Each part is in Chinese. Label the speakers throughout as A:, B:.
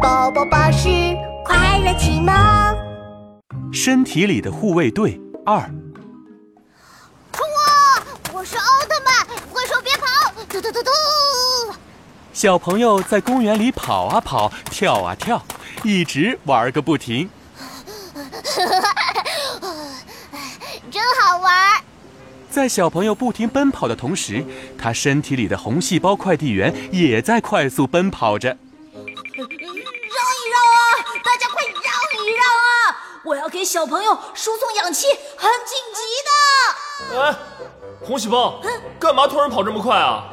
A: 宝宝巴士快乐启蒙，
B: 身体里的护卫队二。
A: 哇！我是奥特曼，怪兽别跑！嘟嘟嘟嘟。
B: 小朋友在公园里跑啊跑，跳啊跳，一直玩个不停。
A: 真好玩！
B: 在小朋友不停奔跑的同时，他身体里的红细胞快递员也在快速奔跑着。
C: 要给小朋友输送氧气，很紧急
D: 的。哎，红细胞，干嘛突然跑这么快啊？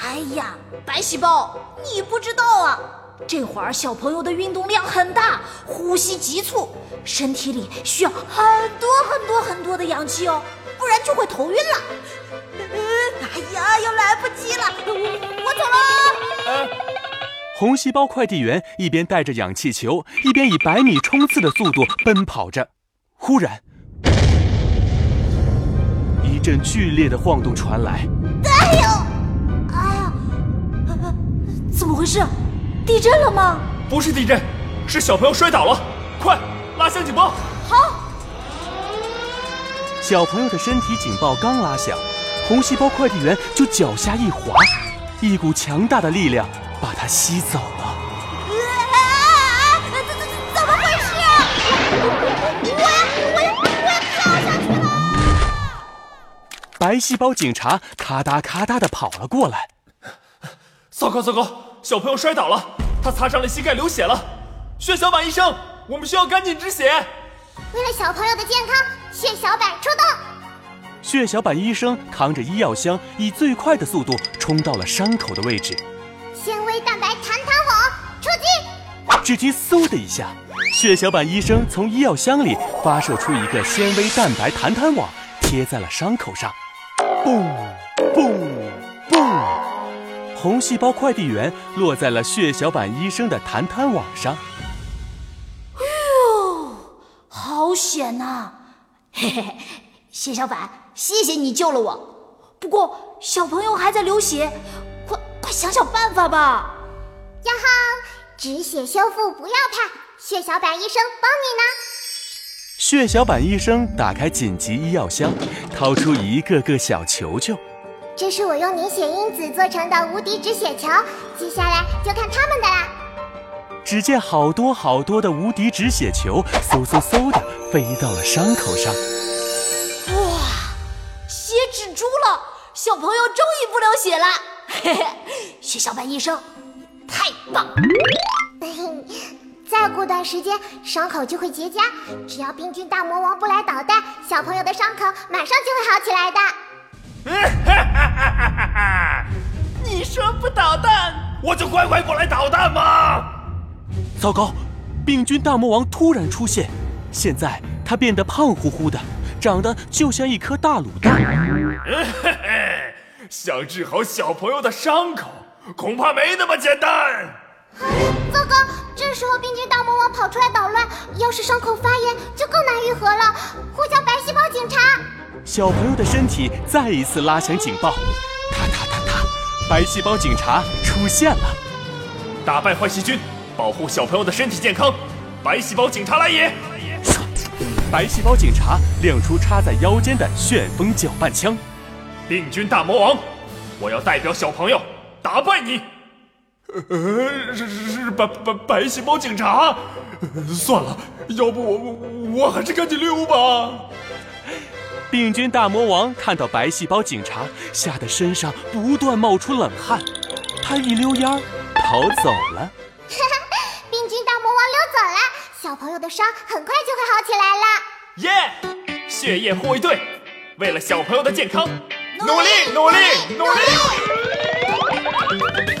C: 哎呀，白细胞，你不知道啊！这会儿小朋友的运动量很大，呼吸急促，身体里需要很多很多很多的氧气哦，不然就会头晕了。哎呀，要来不及了，我走了。
B: 哎，红细胞快递员一边带着氧气球，一边以百米冲刺的速度奔跑着。忽然，一阵剧烈的晃动传来。
C: 哎呦！哎呀！怎么回事？地震了吗？
D: 不是地震，是小朋友摔倒了。快拉响警报！
C: 好。
B: 小朋友的身体警报刚拉响，红细胞快递员就脚下一滑，一股强大的力量把它吸走了。
A: 啊！怎怎怎么回事？我要我要我要跳下去了！
B: 白细胞警察咔嗒咔嗒的跑了过来。
D: 糟糕糟糕！小朋友摔倒了，他擦伤了膝盖，流血了。血小板医生，我们需要赶紧止血。
A: 为了小朋友的健康，血小板出动。
B: 血小板医生扛着医药箱，以最快的速度冲到了伤口的位置。
A: 纤维蛋白弹弹网出击！
B: 只听嗖的一下，血小板医生从医药箱里发射出一个纤维蛋白弹弹网，贴在了伤口上。嘣嘣嘣！红细胞快递员落在了血小板医生的弹弹网上。
C: 哟，好险呐！嘿嘿，血小板，谢谢你救了我。不过小朋友还在流血，快快想想办法吧。
A: 呀哈，止血修复不要怕，血小板医生帮你呢。
B: 血小板医生打开紧急医药箱，掏出一个个小球球。
A: 这是我用凝血因子做成的无敌止血球，接下来就看他们的啦。
B: 只见好多好多的无敌止血球，嗖嗖嗖的飞到了伤口上。
C: 哇，血止住了，小朋友终于不流血了。嘿嘿，血小板医生，太棒！
A: 再过段时间，伤口就会结痂，只要病菌大魔王不来捣蛋，小朋友的伤口马上就会好起来的。
D: 哈哈哈哈哈！你说不捣蛋，我就乖乖过来捣蛋吗？
B: 糟糕，病菌大魔王突然出现，现在他变得胖乎乎的，长得就像一颗大卤蛋。
D: 嘿嘿，想治好小朋友的伤口，恐怕没那么简单。
A: 糟糕，这时候病菌大魔王跑出来捣乱，要是伤口发炎，就更难愈合了。呼叫白细胞警察！
B: 小朋友的身体再一次拉响警报，哒哒哒哒，白细胞警察出现了，
D: 打败坏细菌，保护小朋友的身体健康，白细胞警察来也！
B: 白细胞警察亮出插在腰间的旋风搅拌枪，
D: 病菌大魔王，我要代表小朋友打败你！呃，是是是白白白细胞警察，算了，要不我我我还是赶紧溜吧。
B: 病菌大魔王看到白细胞警察，吓得身上不断冒出冷汗，他一溜烟儿逃走了。
A: 病菌大魔王溜走了，小朋友的伤很快就会好起来了。
D: 耶！血液护卫队，为了小朋友的健康，努力努力努力！Ha ha ha!